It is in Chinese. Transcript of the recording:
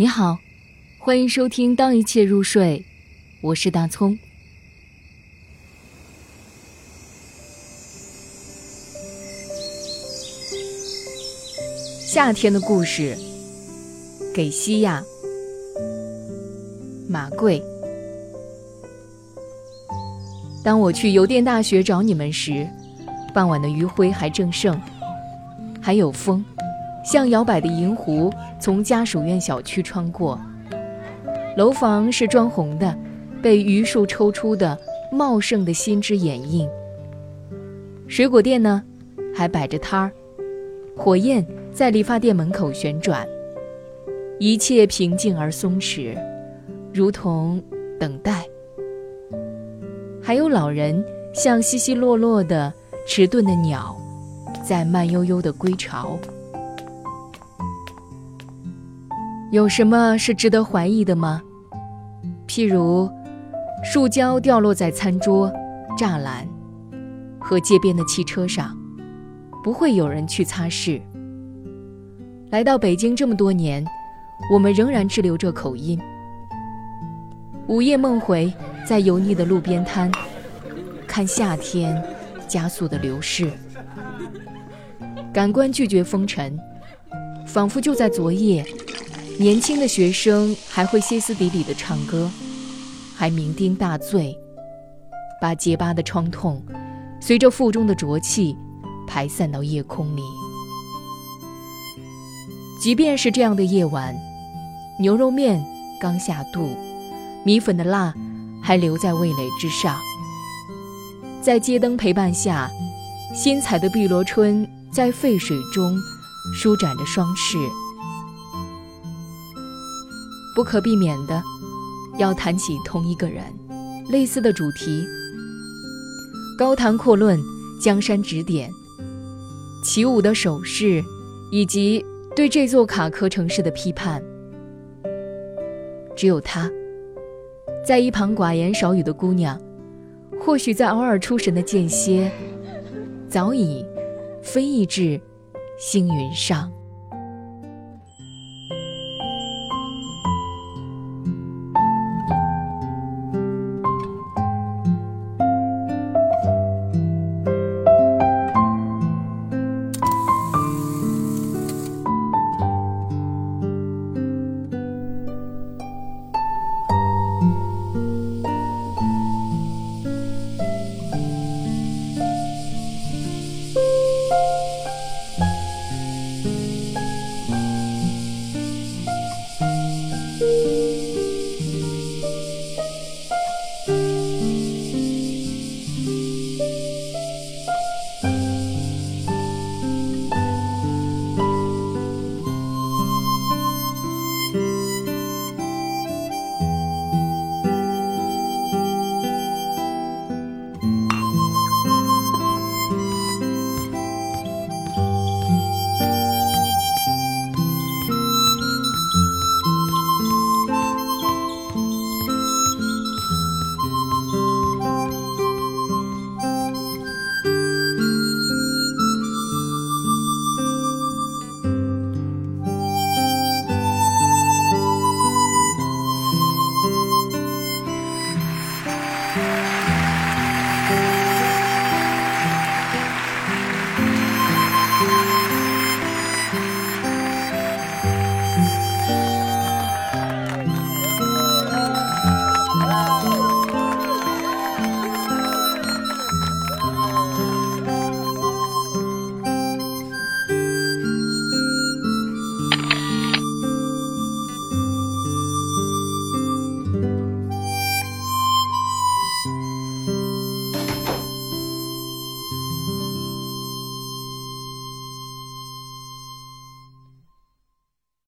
你好，欢迎收听《当一切入睡》，我是大葱。夏天的故事，给西亚。马贵。当我去邮电大学找你们时，傍晚的余晖还正盛，还有风。像摇摆的银湖从家属院小区穿过，楼房是砖红的，被榆树抽出的茂盛的新枝掩映。水果店呢，还摆着摊儿，火焰在理发店门口旋转，一切平静而松弛，如同等待。还有老人像稀稀落落的迟钝的鸟，在慢悠悠的归巢。有什么是值得怀疑的吗？譬如，树胶掉落在餐桌、栅栏和街边的汽车上，不会有人去擦拭。来到北京这么多年，我们仍然滞留着口音。午夜梦回，在油腻的路边摊，看夏天加速的流逝，感官拒绝风尘，仿佛就在昨夜。年轻的学生还会歇斯底里的唱歌，还酩酊大醉，把结疤的创痛随着腹中的浊气排散到夜空里。即便是这样的夜晚，牛肉面刚下肚，米粉的辣还留在味蕾之上。在街灯陪伴下，新采的碧螺春在沸水中舒展着双翅。不可避免的，要谈起同一个人，类似的主题。高谈阔论，江山指点，起舞的手势，以及对这座卡壳城市的批判。只有他，在一旁寡言少语的姑娘，或许在偶尔出神的间歇，早已飞逸至星云上。